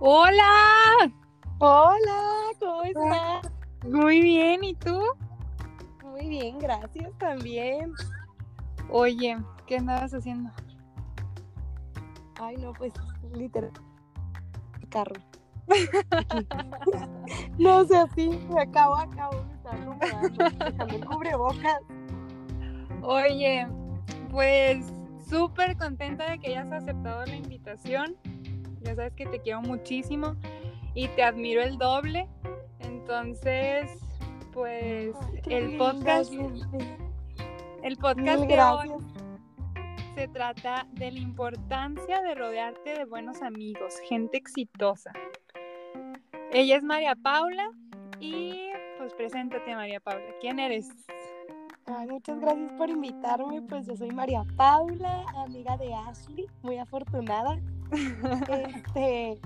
Hola. Hola, ¿cómo estás? Muy bien, ¿y tú? Muy bien, gracias también. Oye, ¿qué andabas haciendo? Ay, no, pues literal. Carro. no sé, así, me acabo, acabo, me acomodando, dejando el cubrebocas. Oye, pues súper contenta de que hayas aceptado la invitación. Ya sabes que te quiero muchísimo y te admiro el doble. Entonces, pues Ay, el podcast, el podcast de hoy se trata de la importancia de rodearte de buenos amigos, gente exitosa. Ella es María Paula y pues preséntate María Paula. ¿Quién eres? Ay, muchas gracias por invitarme. Pues yo soy María Paula, amiga de Ashley, muy afortunada. Este,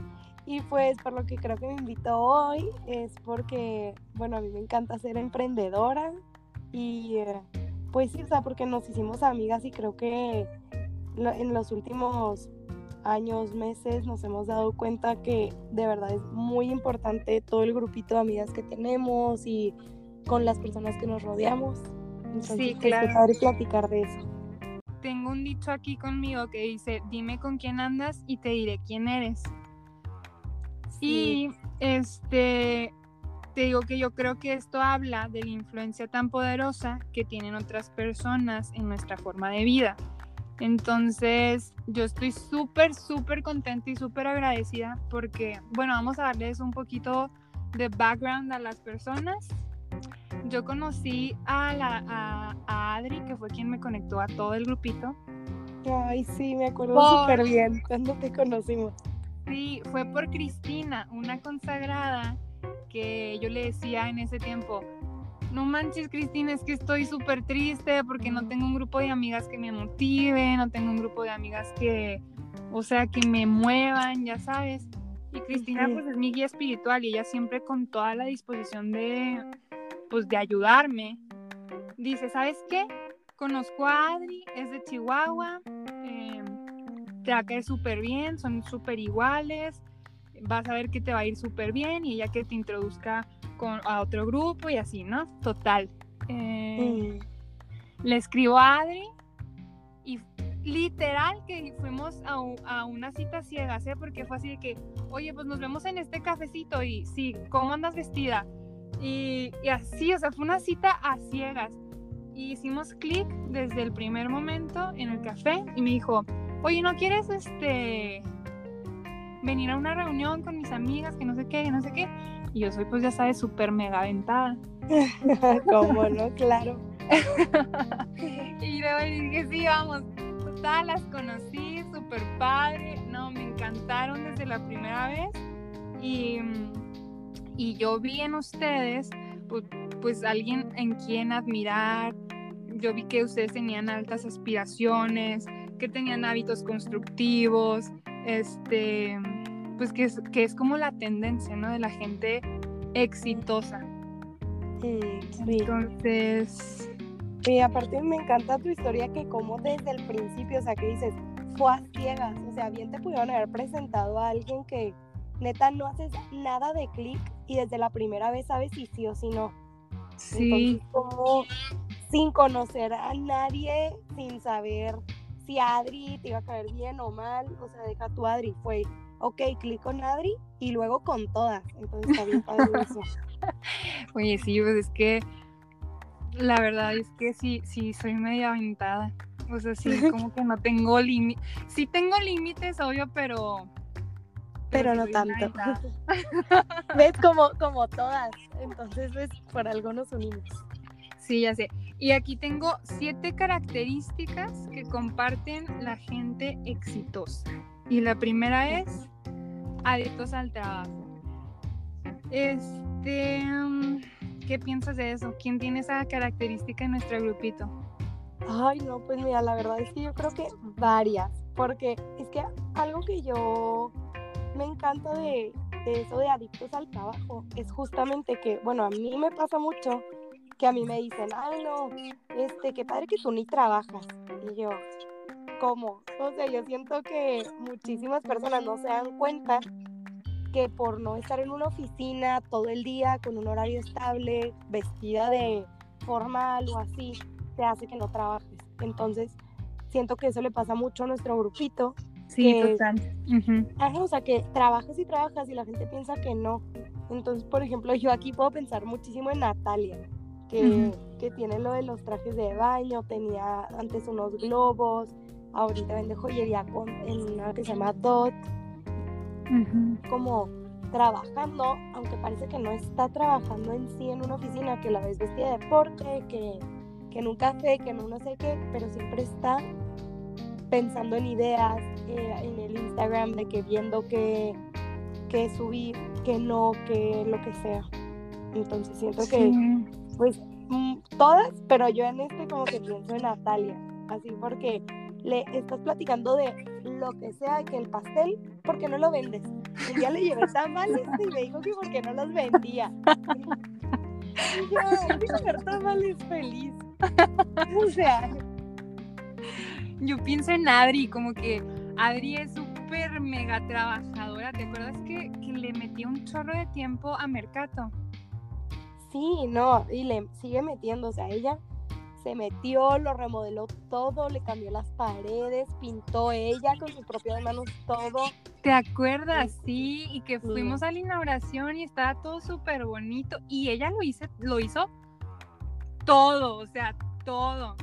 y pues por lo que creo que me invitó hoy es porque, bueno, a mí me encanta ser emprendedora y eh, pues sí, o sea, porque nos hicimos amigas y creo que en los últimos años, meses, nos hemos dado cuenta que de verdad es muy importante todo el grupito de amigas que tenemos y con las personas que nos rodeamos. Entonces, Sí, pues, claro. padre platicar de eso. Tengo un dicho aquí conmigo que dice, dime con quién andas y te diré quién eres. Sí. Y este, te digo que yo creo que esto habla de la influencia tan poderosa que tienen otras personas en nuestra forma de vida. Entonces, yo estoy súper, súper contenta y súper agradecida porque, bueno, vamos a darles un poquito de background a las personas. Yo conocí a, la, a, a Adri, que fue quien me conectó a todo el grupito. Ay, sí, me acuerdo Por- súper bien cuando te conocimos. Sí, fue por Cristina, una consagrada que yo le decía en ese tiempo, no manches Cristina, es que estoy súper triste porque no tengo un grupo de amigas que me motiven, no tengo un grupo de amigas que, o sea, que me muevan, ya sabes. Y Cristina pues es mi guía espiritual y ella siempre con toda la disposición de, pues de ayudarme. Dice, ¿sabes qué? Conozco a Adri, es de Chihuahua, em, te va a caer súper bien, son súper iguales, vas a ver que te va a ir súper bien y ella que te introduzca con, a otro grupo y así, ¿no? Total. Eh, Mm. Le escribo a Adri y literal que fuimos a, a una cita ciegas, ¿eh? Porque fue así de que, oye, pues nos vemos en este cafecito y sí, ¿cómo andas vestida? Y, y así, o sea, fue una cita a ciegas. Y hicimos clic desde el primer momento en el café y me dijo, oye, ¿no quieres este venir a una reunión con mis amigas, que no sé qué, que no sé qué? Y yo soy, pues ya sabes, súper mega aventada. ¿Cómo no? Claro. Y luego dije, sí, vamos. Total, las conocí, súper padre. No, me encantaron desde la primera vez. Y, mm, y yo vi en ustedes, pues, pues alguien en quien admirar. Yo vi que ustedes tenían altas aspiraciones, que tenían hábitos constructivos, este, pues que es, que es como la tendencia, ¿no? De la gente exitosa. Sí. Entonces, Y aparte me encanta tu historia que como desde el principio, o sea, que dices, fue a ciegas, o sea, bien te pudieron haber presentado a alguien que neta no haces nada de clic y desde la primera vez sabes si sí o si no. sí. Entonces, como sin conocer a nadie, sin saber si Adri te iba a caer bien o mal, o sea, deja tu Adri, fue, ok, clic con Adri y luego con todas. Entonces está bien padre eso. Oye, sí, pues es que la verdad es que sí, sí, soy media aventada. O sea, sí, como que no tengo límites. Sí tengo límites, obvio, pero... Pero no tanto. ¿Ves? Como, como todas. Entonces, pues, por algo nos unimos. Sí, ya sé. Y aquí tengo siete características que comparten la gente exitosa. Y la primera es adictos al trabajo. Este, mm, ¿qué piensas de eso? ¿Quién tiene esa característica en nuestro grupito? Ay, no, pues mira, la verdad es que yo creo que varias, porque es que algo que yo me encanta de, eso de adictos al trabajo es justamente que, bueno, a mí me pasa mucho que a mí me dicen, ay, no, este, qué padre que tú ni trabajas. Y yo, ¿cómo? O sea, yo siento que muchísimas personas no se dan cuenta que por no estar en una oficina todo el día con un horario estable, vestida de formal o así, te hace que no trabajes. Entonces, siento que eso le pasa mucho a nuestro grupito. Sí, total. o sea, que trabajas y trabajas y la gente piensa que no. Entonces, por ejemplo, yo aquí puedo pensar muchísimo en Natalia, que, que tiene lo de los trajes de baño, tenía antes unos globos, ahorita vende joyería con, en una que se llama Dot. Como trabajando, aunque parece que no está trabajando en sí en una oficina, que la ves vestida de deporte, que, que en un café, que en un no sé qué, pero siempre está pensando en ideas eh, en el Instagram, de que viendo que, que subir, que no, que lo que sea. Entonces siento que, pues, mm, todas, pero yo en este como que pienso en Natalia, así porque le estás platicando de lo que sea, que el pastel, ¿por qué no lo vendes? Un día le llevé tamales y me dijo que por qué no los vendía. Y yo, tamales feliz. O sea. Yo pienso en Adri, como que Adri es súper mega trabajadora. ¿Te acuerdas que, que le metió un chorro de tiempo a Mercato? Sí, no, y le sigue metiendo, o sea, ella se metió, lo remodeló todo, le cambió las paredes, pintó ella con sus propias manos todo. ¿Te acuerdas? Sí, y que fuimos a la inauguración y estaba todo súper bonito y ella lo hizo, lo hizo todo, o sea, todo.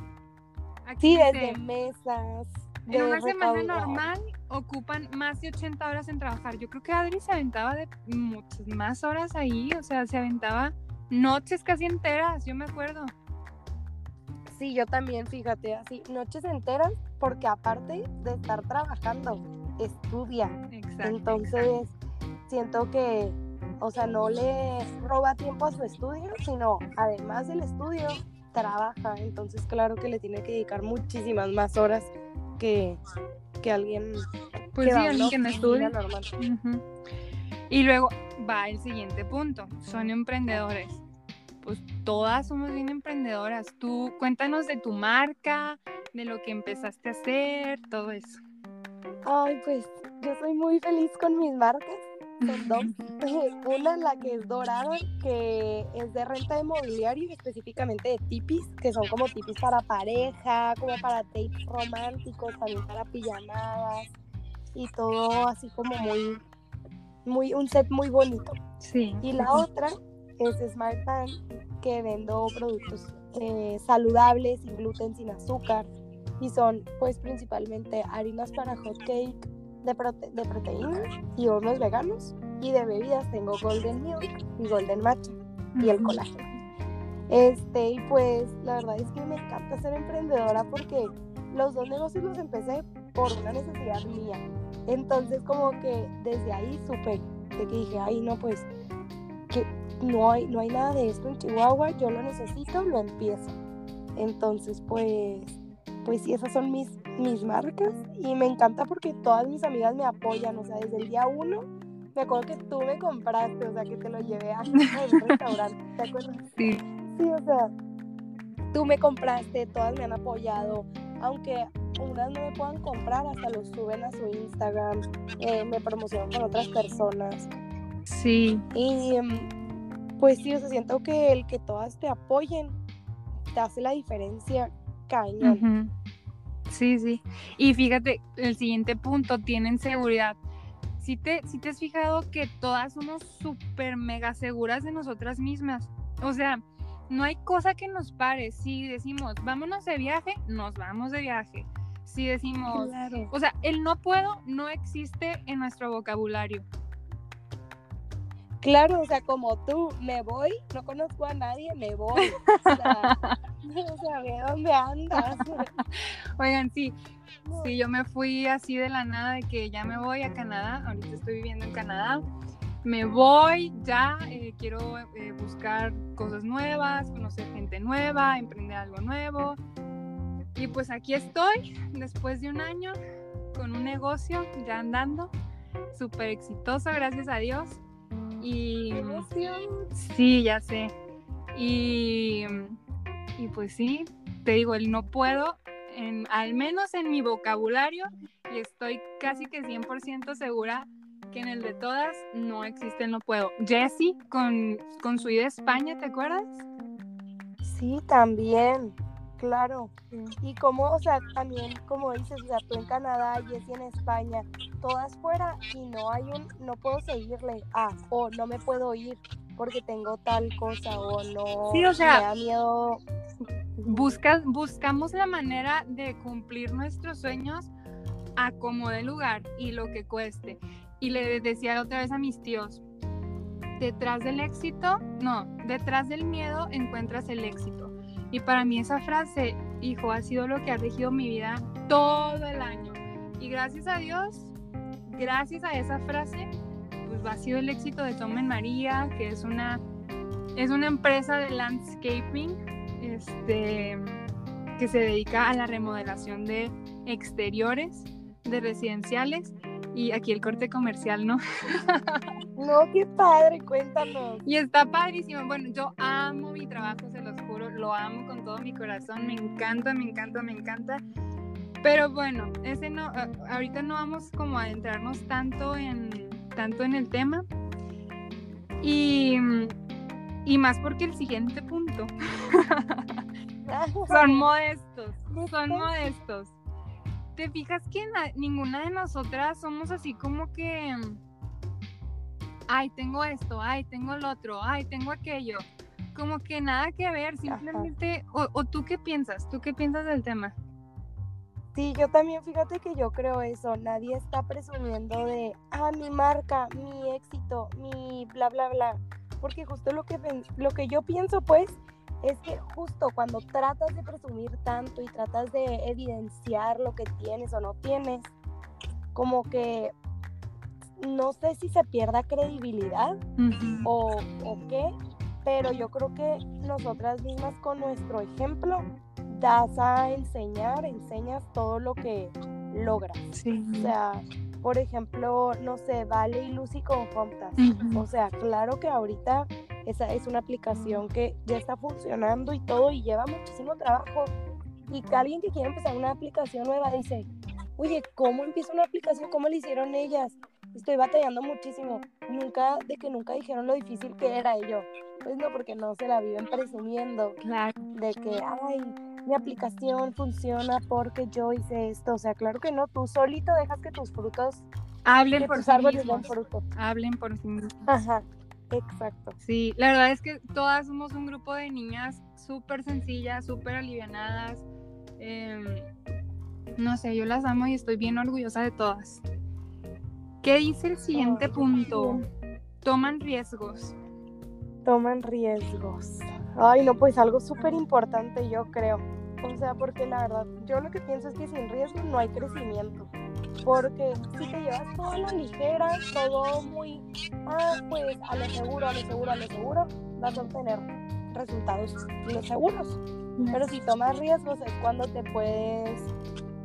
Sí, desde mesas. En una semana normal ocupan más de 80 horas en trabajar. Yo creo que Adri se aventaba de muchas más horas ahí, o sea, se aventaba noches casi enteras, yo me acuerdo. Sí, yo también, fíjate, así, noches enteras, porque aparte de estar trabajando, estudia. Exacto, Entonces, siento que, o sea, no le roba tiempo a su estudio, sino además del estudio, trabaja. Entonces, claro que le tiene que dedicar muchísimas más horas que, que alguien pues que, sí, que no estudia. Normal. Y luego va el siguiente punto, son emprendedores pues todas somos bien emprendedoras. Tú cuéntanos de tu marca, de lo que empezaste a hacer, todo eso. Ay, pues yo soy muy feliz con mis marcas. Son dos. Una, la que es dorada, que es de renta de mobiliario, específicamente de tipis, que son como tipis para pareja, como para tapes románticos, también para pijamadas y todo así como muy, muy, un set muy bonito. Sí. Y la otra es Smart Band, que vendo productos eh, saludables, sin gluten, sin azúcar, y son pues principalmente harinas para hot cake de, de proteínas y hornos veganos, y de bebidas tengo Golden Milk y Golden Matcha, y el colágeno. Este, y pues la verdad es que me encanta ser emprendedora porque los dos negocios los empecé por una necesidad mía. Entonces como que desde ahí supe de que dije, ay no, pues que no hay, no hay nada de esto en Chihuahua, yo lo necesito, lo empiezo. Entonces, pues, pues sí, esas son mis, mis marcas y me encanta porque todas mis amigas me apoyan, o sea, desde el día uno, me acuerdo que tú me compraste, o sea, que te lo llevé a un restaurante, ¿te acuerdas? Sí. Sí, o sea, tú me compraste, todas me han apoyado, aunque unas no me puedan comprar, hasta lo suben a su Instagram, eh, me promocionan con otras personas. Sí. Y pues sí, o sea, siento que el que todas te apoyen te hace la diferencia cañón. Sí, sí. Y fíjate, el siguiente punto, tienen seguridad. Si te, si te has fijado que todas somos súper mega seguras de nosotras mismas. O sea, no hay cosa que nos pare. Si decimos, vámonos de viaje, nos vamos de viaje. Si decimos, o sea, el no puedo no existe en nuestro vocabulario. Claro, o sea, como tú, me voy, no conozco a nadie, me voy. O sea, no sabía dónde andas. Oigan, sí, sí, yo me fui así de la nada, de que ya me voy a Canadá, ahorita estoy viviendo en Canadá. Me voy, ya eh, quiero eh, buscar cosas nuevas, conocer gente nueva, emprender algo nuevo. Y pues aquí estoy, después de un año, con un negocio ya andando, súper exitoso, gracias a Dios y sí, ya sé. Y, y pues sí, te digo, el no puedo, en, al menos en mi vocabulario, y estoy casi que 100% segura que en el de todas no existe no puedo. Jessie con, con su ida a España, ¿te acuerdas? Sí, también, claro. Y como, o sea, también, como dices, o sea, tú en Canadá, Jessie en España, todas fuera y no hay un, no puedo seguirle, ah, o no me puedo ir porque tengo tal cosa, o no, Sí, o sea, me da miedo. Buscas, buscamos la manera de cumplir nuestros sueños a como de lugar y lo que cueste. Y le decía otra vez a mis tíos, detrás del éxito, no, detrás del miedo encuentras el éxito. Y para mí esa frase, hijo, ha sido lo que ha regido mi vida todo el año. Y gracias a Dios, gracias a esa frase, pues ha sido el éxito de Tom en María, que es una, es una empresa de landscaping este, que se dedica a la remodelación de exteriores, de residenciales. Y aquí el corte comercial, ¿no? No, qué padre, cuéntanos. Y está padrísimo. Bueno, yo amo mi trabajo, se los lo amo con todo mi corazón, me encanta, me encanta, me encanta. Pero bueno, ese no, ahorita no vamos como a adentrarnos tanto en, tanto en el tema. Y, y más porque el siguiente punto son modestos, son modestos. ¿Te fijas que na- ninguna de nosotras somos así como que, ay, tengo esto, ay, tengo el otro, ay, tengo aquello? Como que nada que ver, simplemente, o, o tú qué piensas, tú qué piensas del tema? Sí, yo también, fíjate que yo creo eso. Nadie está presumiendo de, ah, mi marca, mi éxito, mi bla, bla, bla. Porque justo lo que, lo que yo pienso, pues, es que justo cuando tratas de presumir tanto y tratas de evidenciar lo que tienes o no tienes, como que no sé si se pierda credibilidad o, o qué, pero yo creo que nosotras mismas con nuestro ejemplo das a enseñar, enseñas todo lo que logras. Sí. O sea, por ejemplo, no sé, Vale y Lucy con Hometask. Ujú. O sea, claro que ahorita esa es una aplicación que ya está funcionando y todo y lleva muchísimo trabajo. Y que alguien que quiere empezar una aplicación nueva dice, oye, ¿cómo empiezo una aplicación? ¿Cómo le hicieron ellas? Estoy batallando muchísimo. Nunca, de que nunca dijeron lo difícil que era y yo. Pues no, porque no se la viven presumiendo Claro. de que, ay, mi aplicación funciona porque yo hice esto. O sea, claro que no, tú solito dejas que tus frutos, Hablen que por tus sí árboles den mismos. fruto. Hablen por sí mismos. Ajá, exacto. Sí, la verdad es que todas somos un grupo de niñas súper sencillas, súper alivianadas. em, no sé, yo las amo y estoy bien orgullosa de todas. ¿Qué dice el siguiente punto? Toman riesgos. Toman riesgos. Ay, no, pues algo súper importante, yo creo. O sea, porque la verdad, yo lo que pienso es que sin riesgo no hay crecimiento. Porque si te llevas todo a la ligera, todo muy, ah, pues a lo seguro, a lo seguro, a lo seguro, vas a obtener resultados los seguros. Pero si tomas riesgos es cuando te puedes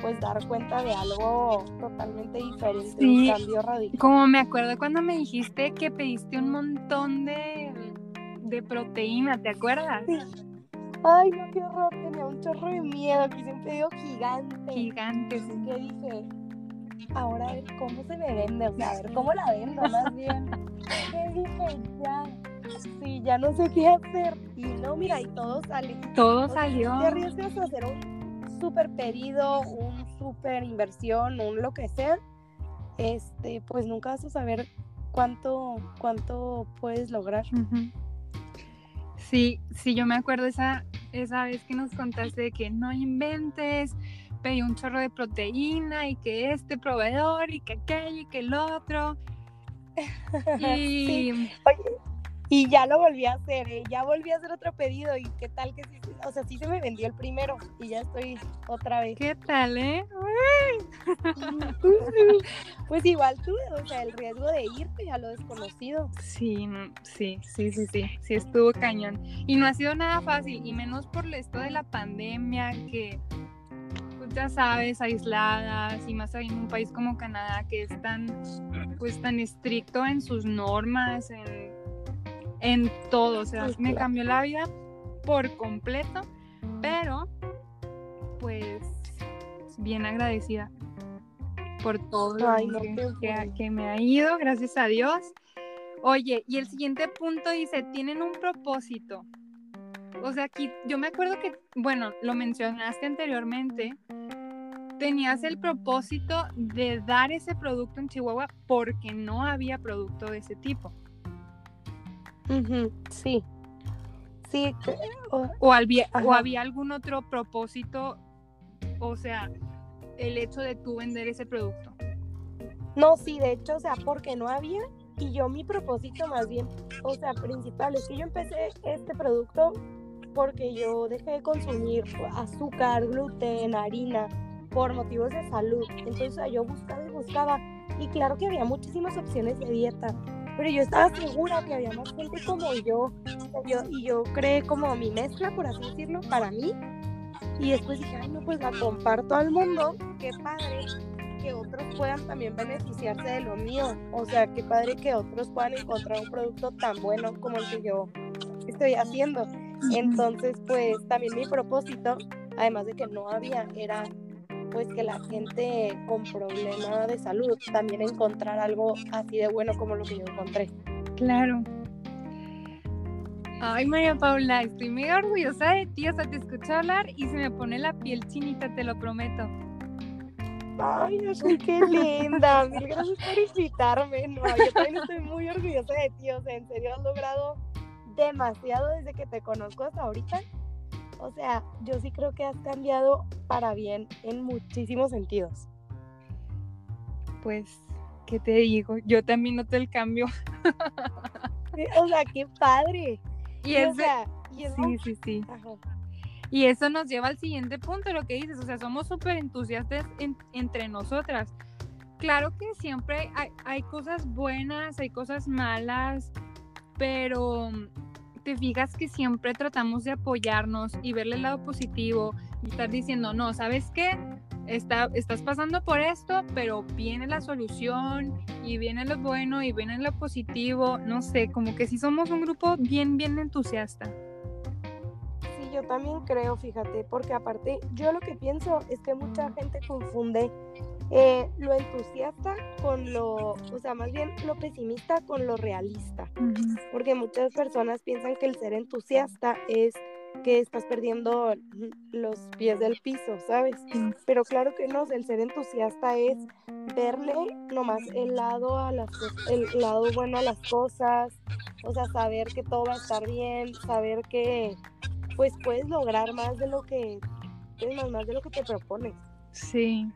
pues dar cuenta de algo totalmente diferente, Sí. un cambio radical. Como me acuerdo cuando me dijiste que pediste un montón de, de proteína, ¿te acuerdas? Ay, no, qué horror, tenía un chorro de miedo, que siempre digo gigante. Gigantes. que dije, ahora a ver cómo se me vende, o sea, a ver cómo la vendo más bien. Que dije, ya, sí, ya no sé qué hacer. Y no, mira, y todo sale. Todo O sea, salió. Te arriesgas a hacer un súper pedido, un súper inversión, un lo que sea, este, pues nunca vas a saber cuánto, cuánto puedes lograr. Ujú. Sí, sí, yo me acuerdo esa, esa vez que nos contaste de que no inventes, pedí un chorro de proteína y que este proveedor y que aquello y que el otro. Y Sí. Oye, y ya lo volví a hacer, ¿eh? ya volví a hacer otro pedido y qué tal que sí, o sea, sí se me vendió el primero y ya estoy otra vez. ¿qué tal, eh? Pues igual tú, o sea, el riesgo de irte a lo desconocido. Sí, sí, sí, sí, sí, sí estuvo cañón. Y no ha sido nada fácil, y menos por esto de la pandemia, que pues ya sabes, aisladas, y más ahí en un país como Canadá, que es tan, pues tan estricto en sus normas, en, en todo. O sea, me cambió la vida por completo, pero pues bien agradecida. por todo lo Ay, que, que me ha ido, gracias a Dios. Oye, y el siguiente punto dice, tienen un propósito. O sea, aquí yo me acuerdo que, bueno, lo mencionaste anteriormente, tenías el propósito de dar ese producto en Chihuahua porque no había producto de ese tipo. Sí. Sí, o- O había, o había algún otro propósito, o sea, el hecho de tú vender ese producto. no, sí, de hecho, o sea, porque no había y yo mi propósito más bien, o sea, principal es que yo empecé este producto porque yo dejé de consumir azúcar, gluten, harina por motivos de salud. Entonces, yo buscaba y buscaba y claro que había muchísimas opciones de dieta, pero yo estaba segura que había más gente como yo, yo y yo creé como mi mezcla, por así decirlo, para mí. Y después dije, ay, no, pues la comparto al mundo, qué padre que otros puedan también beneficiarse de lo mío. O sea, qué padre que otros puedan encontrar un producto tan bueno como el que yo estoy haciendo. Entonces, pues también mi propósito, además de que no había, era pues que la gente con problema de salud también encontrar algo así de bueno como lo que yo encontré. Claro. Ay, María Paula, estoy mega orgullosa de ti. O sea, te escucho hablar y se me pone la piel chinita, te lo prometo. Ay, Ashley, qué linda. Mil gracias por invitarme. No, yo también estoy muy orgullosa de ti. O sea, en serio has logrado demasiado desde que te conozco hasta ahorita. O sea, yo sí creo que has cambiado para bien en muchísimos sentidos. Pues, ¿qué te digo? Yo también noto el cambio. O sea, qué padre. Y, Y, o sea, y eso- sí, sí, sí. Ajá. Y eso nos lleva al siguiente punto, lo que dices. O sea, somos súper entusiastas en- entre nosotras. Claro que siempre hay, hay cosas buenas, hay cosas malas, pero te fijas que siempre tratamos de apoyarnos y verle el lado positivo y estar diciendo, no, ¿sabes qué? Está, estás pasando por esto, pero viene la solución y viene lo bueno y viene lo positivo. No sé, como que sí somos un grupo bien, bien entusiasta. Yo también creo, fíjate, porque aparte yo lo que pienso es que mucha gente confunde eh, lo entusiasta con lo, o sea, más bien lo pesimista con lo realista, porque muchas personas piensan que el ser entusiasta es que estás perdiendo los pies del piso, ¿sabes? Pero claro que no, el ser entusiasta es verle nomás el lado a las el lado bueno a las cosas, o sea, saber que todo va a estar bien, saber que pues puedes lograr más de lo que es más, más de lo que te propones. Sí,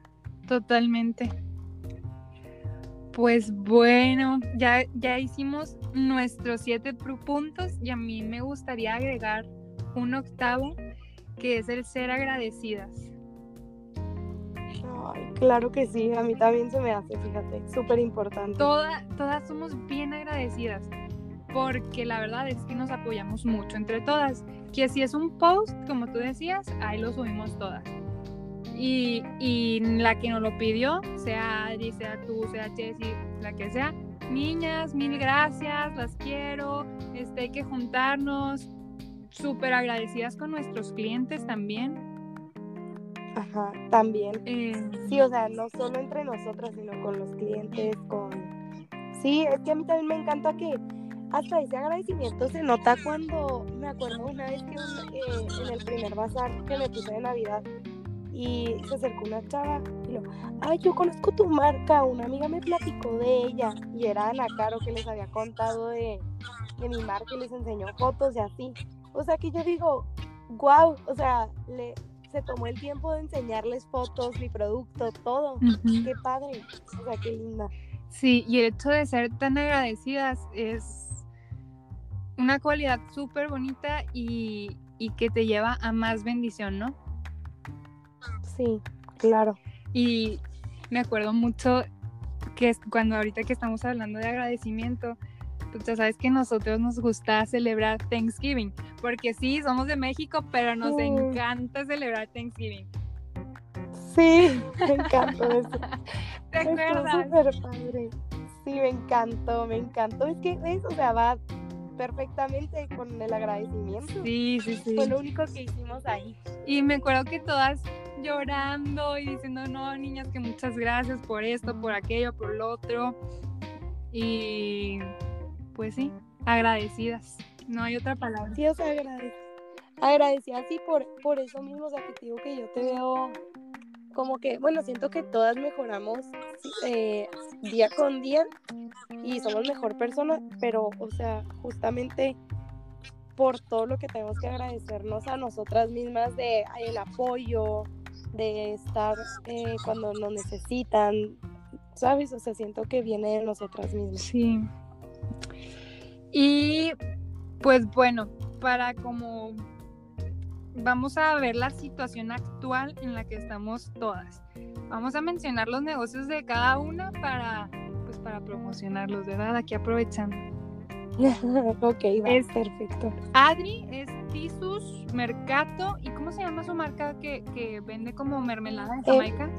totalmente. Pues bueno, ya, ya hicimos nuestros siete puntos y a mí me gustaría agregar un octavo que es el ser agradecidas. Ay, claro que sí, a mí también se me hace, fíjate, súper importante. Toda- todas somos bien agradecidas porque la verdad es que nos apoyamos mucho entre todas. Que si es un post, como tú decías, ahí lo subimos todas. Y, y la que nos lo pidió, sea Adri, sea tú, sea Jessie, la que sea, niñas, mil gracias, las quiero, este, hay que juntarnos, súper agradecidas con nuestros clientes también. Ajá, también. Eh, Sí, o sea, no solo entre nosotras, sino con los clientes, con... Sí, es que a mí también me encanta que hasta ese agradecimiento se nota cuando, me acuerdo una vez que eh, en el primer bazar que me puse de Navidad y se acercó una chava y lo, ay, yo conozco tu marca, una amiga me platicó de ella y era Ana Caro que les había contado de, de mi marca y les enseñó fotos y así. O sea que yo digo, wow, o sea, le, se tomó el tiempo de enseñarles fotos, mi producto, todo. ujú. Qué padre, o sea, qué linda. Sí, y el hecho de ser tan agradecidas es una cualidad súper bonita y, y que te lleva a más bendición, ¿no? Sí, claro. Y me acuerdo mucho que es cuando ahorita que estamos hablando de agradecimiento, tú ya sabes que a nosotros nos gusta celebrar Thanksgiving, porque sí, somos de México, pero nos encanta celebrar Thanksgiving. Sí, me encantó eso. ¿Te acuerdas? súper padre. Sí, me encantó, me encantó. Es que, ¿ves? O sea, va perfectamente con el agradecimiento. Sí, sí, sí. Fue lo único que hicimos ahí. Y me acuerdo que todas llorando y diciendo, no, niñas, que muchas gracias por esto, por aquello, por lo otro. Y pues sí, agradecidas. No hay otra palabra. Sí, o sea, agradecida. sí por, por eso mismo, o sea, que digo que yo te veo como que, bueno, siento que todas mejoramos eh, día con día y somos mejor personas, pero, o sea, justamente por todo lo que tenemos que agradecernos a nosotras mismas de el apoyo, de estar eh, cuando nos necesitan, ¿sabes? O sea, siento que viene de nosotras mismas. Sí. Y pues bueno, para como vamos a ver la situación actual en la que estamos todas. Vamos a mencionar los negocios de cada una para pues para promocionarlos, ¿verdad? Aquí aprovechando. ok, va, es perfecto. Adri es Tisus Mercato. ¿Y cómo se llama su marca que, que vende como mermelada en eh, Jamaica?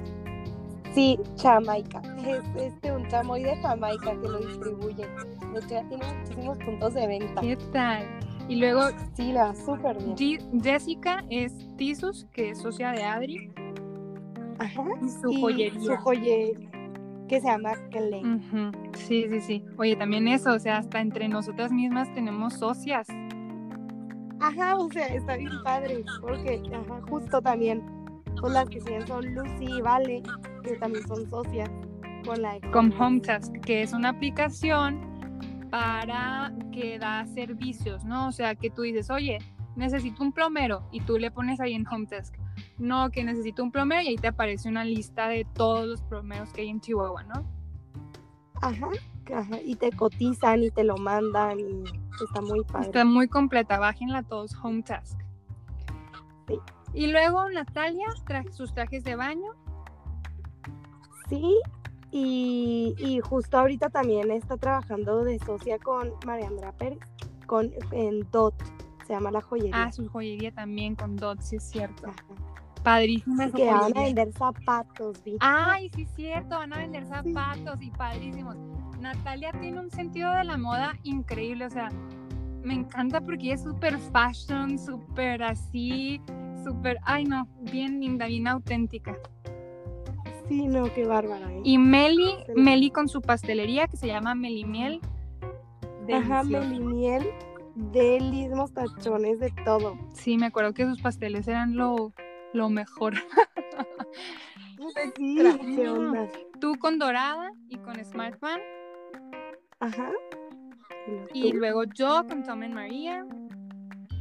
sí, Jamaica. Es este, un chamoy de Jamaica que lo distribuye. De hecho, ya tiene muchísimos puntos de venta. ¿Qué tal? Y luego. Sí, la súper bien. Jessica es Tisus, que es socia de Adri. Ajá. Y su joyería. Su joyería que se llama Clay. Sí, sí, sí. Oye, también eso, o sea, hasta entre nosotras mismas tenemos socias. Ajá, o sea, está bien padre, porque, ajá, justo también, pues las que siguen son Lucy y Vale, que también son socias con la Con HomeTask, que es una aplicación para que da servicios, ¿no? O sea, que tú dices, oye, necesito un plomero y tú le pones ahí en HomeTask, no, que necesito un plomero y ahí te aparece una lista de todos los plomeros que hay en Chihuahua, ¿no? Ajá, ajá, y te cotizan y te lo mandan y está muy padre. Está muy completa, bájenla todos, HomeTask. Sí. Y luego Natalia, sus trajes de baño. Sí, y, justo ahorita también está trabajando de socia con María Andrea Pérez, con, en DOT, se llama la joyería. Ah, su joyería también con DOT, sí es cierto. Padrísimo. que van a vender zapatos, ¿viste? Ay, sí es cierto, van a vender zapatos y padrísimos. Natalia tiene un sentido de la moda increíble, o sea, me encanta porque es súper fashion, súper así, súper, ay no, bien linda, bien auténtica. Sí, no, qué bárbara. ¿eh? Y Meli, Meli con su pastelería que se llama Melimiel. Ajá, Melimiel, delismos, tachones, de todo. Sí, me acuerdo que sus pasteles eran lo, lo mejor. sí, qué onda. Tú con Dorada y con Smartphone. Ajá. Y, luego yo con Tom and María.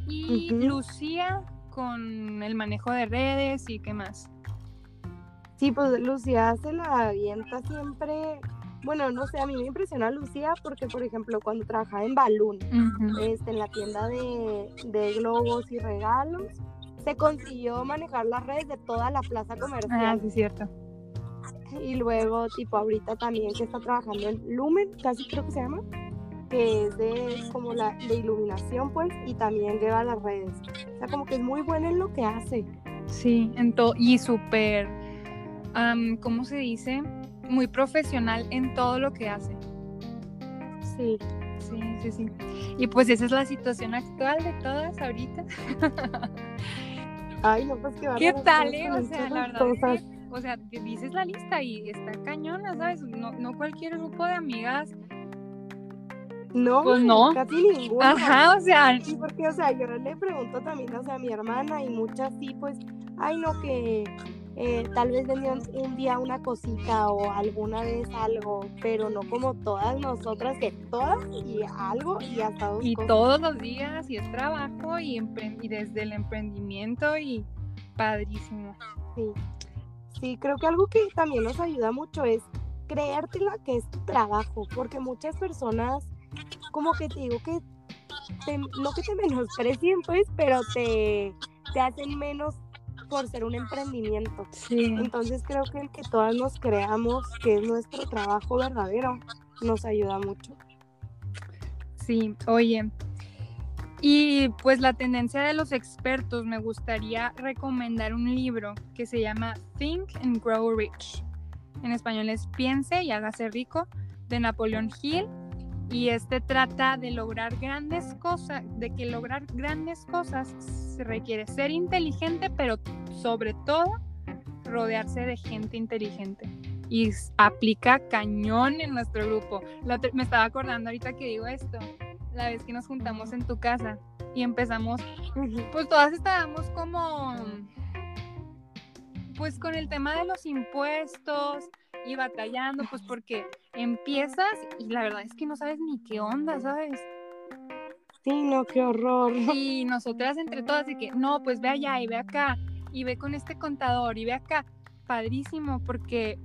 Y Lucía con el manejo de redes y qué más. Sí, pues Lucía se la avienta siempre. Bueno, no sé, a mí me impresiona Lucía porque, por ejemplo, cuando trabajaba en Balloon, este, en la tienda de, de, globos y regalos, se consiguió manejar las redes de toda la plaza comercial. Ah, sí, cierto. Y luego, tipo, ahorita también que está trabajando en Lumen, casi creo que se llama, que es de como la de iluminación, pues, y también lleva las redes. O sea, como que es muy buena en lo que hace. Sí, en todo, y súper ¿cómo se dice? Muy profesional en todo lo que hace. Sí. Sí, sí, sí. Y pues esa es la situación actual de todas ahorita. Ay, no, pues qué ¿Qué tal, eh? O sea, la verdad es que, o sea, dices la lista y está cañona, ¿sabes? No, no cualquier grupo de amigas no, pues no. casi ninguna. Ajá, o sea. Sí, porque, o sea, yo le pregunto también, o sea, a mi hermana y muchas sí, pues, ay, no, que eh, tal vez vendían un día una cosita o alguna vez algo, pero no como todas nosotras, que todas y algo y hasta dos Y todos los días, y es trabajo, y, y desde el emprendimiento, y padrísimo. Sí. sí, creo que algo que también nos ayuda mucho es creértela que es tu trabajo, porque muchas personas, como que te digo que, no que te menosprecien, pues, pero te, te hacen menos por ser un emprendimiento. Entonces creo que el que todas nos creamos que es nuestro trabajo verdadero nos ayuda mucho. Sí, oye. Y pues la tendencia de los expertos, me gustaría recomendar un libro que se llama Think and Grow Rich. En español es Piense y hágase rico, de Napoleón Hill y este trata de lograr grandes cosas, de que lograr grandes cosas se requiere ser inteligente, pero sobre todo rodearse de gente inteligente. Y aplica cañón en nuestro grupo. me estaba acordando ahorita que digo esto, la vez que nos juntamos en tu casa y empezamos, pues todas estábamos como, pues con el tema de los impuestos y batallando, pues porque empiezas y la verdad es que no sabes ni qué onda, ¿sabes? Sí, no, qué horror. Y nosotras entre todas de que, no, pues ve allá y ve acá y ve con este contador y ve acá. Padrísimo, porque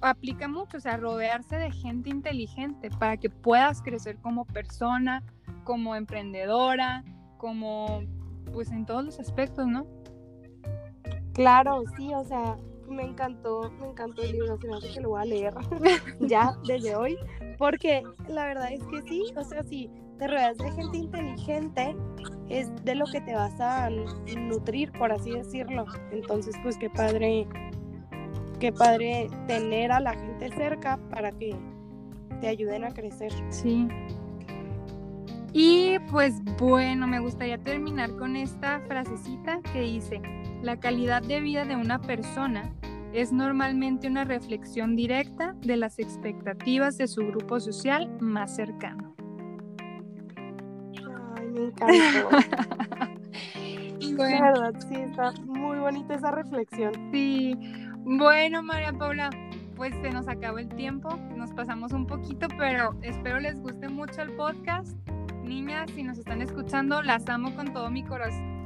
aplica mucho, o sea, rodearse de gente inteligente para que puedas crecer como persona, como emprendedora, como pues en todos los aspectos, ¿no? Claro, sí, o sea, me encantó, me encantó el libro, se me hace que lo voy a leer ya desde hoy, porque la verdad es que sí, o sea, si te rodeas de gente inteligente, es de lo que te vas a nutrir, por así decirlo. Entonces, pues qué padre, qué padre tener a la gente cerca para que te ayuden a crecer. Sí. Y pues bueno, me gustaría terminar con esta frasecita que dice, la calidad de vida de una persona es normalmente una reflexión directa de las expectativas de su grupo social más cercano. Ay, me encantó. bueno. verdad, sí, está muy bonita esa reflexión. Sí. Bueno, María Paula, pues se nos acabó el tiempo, nos pasamos un poquito, pero espero les guste mucho el podcast. Niñas, si nos están escuchando, las amo con todo mi corazón.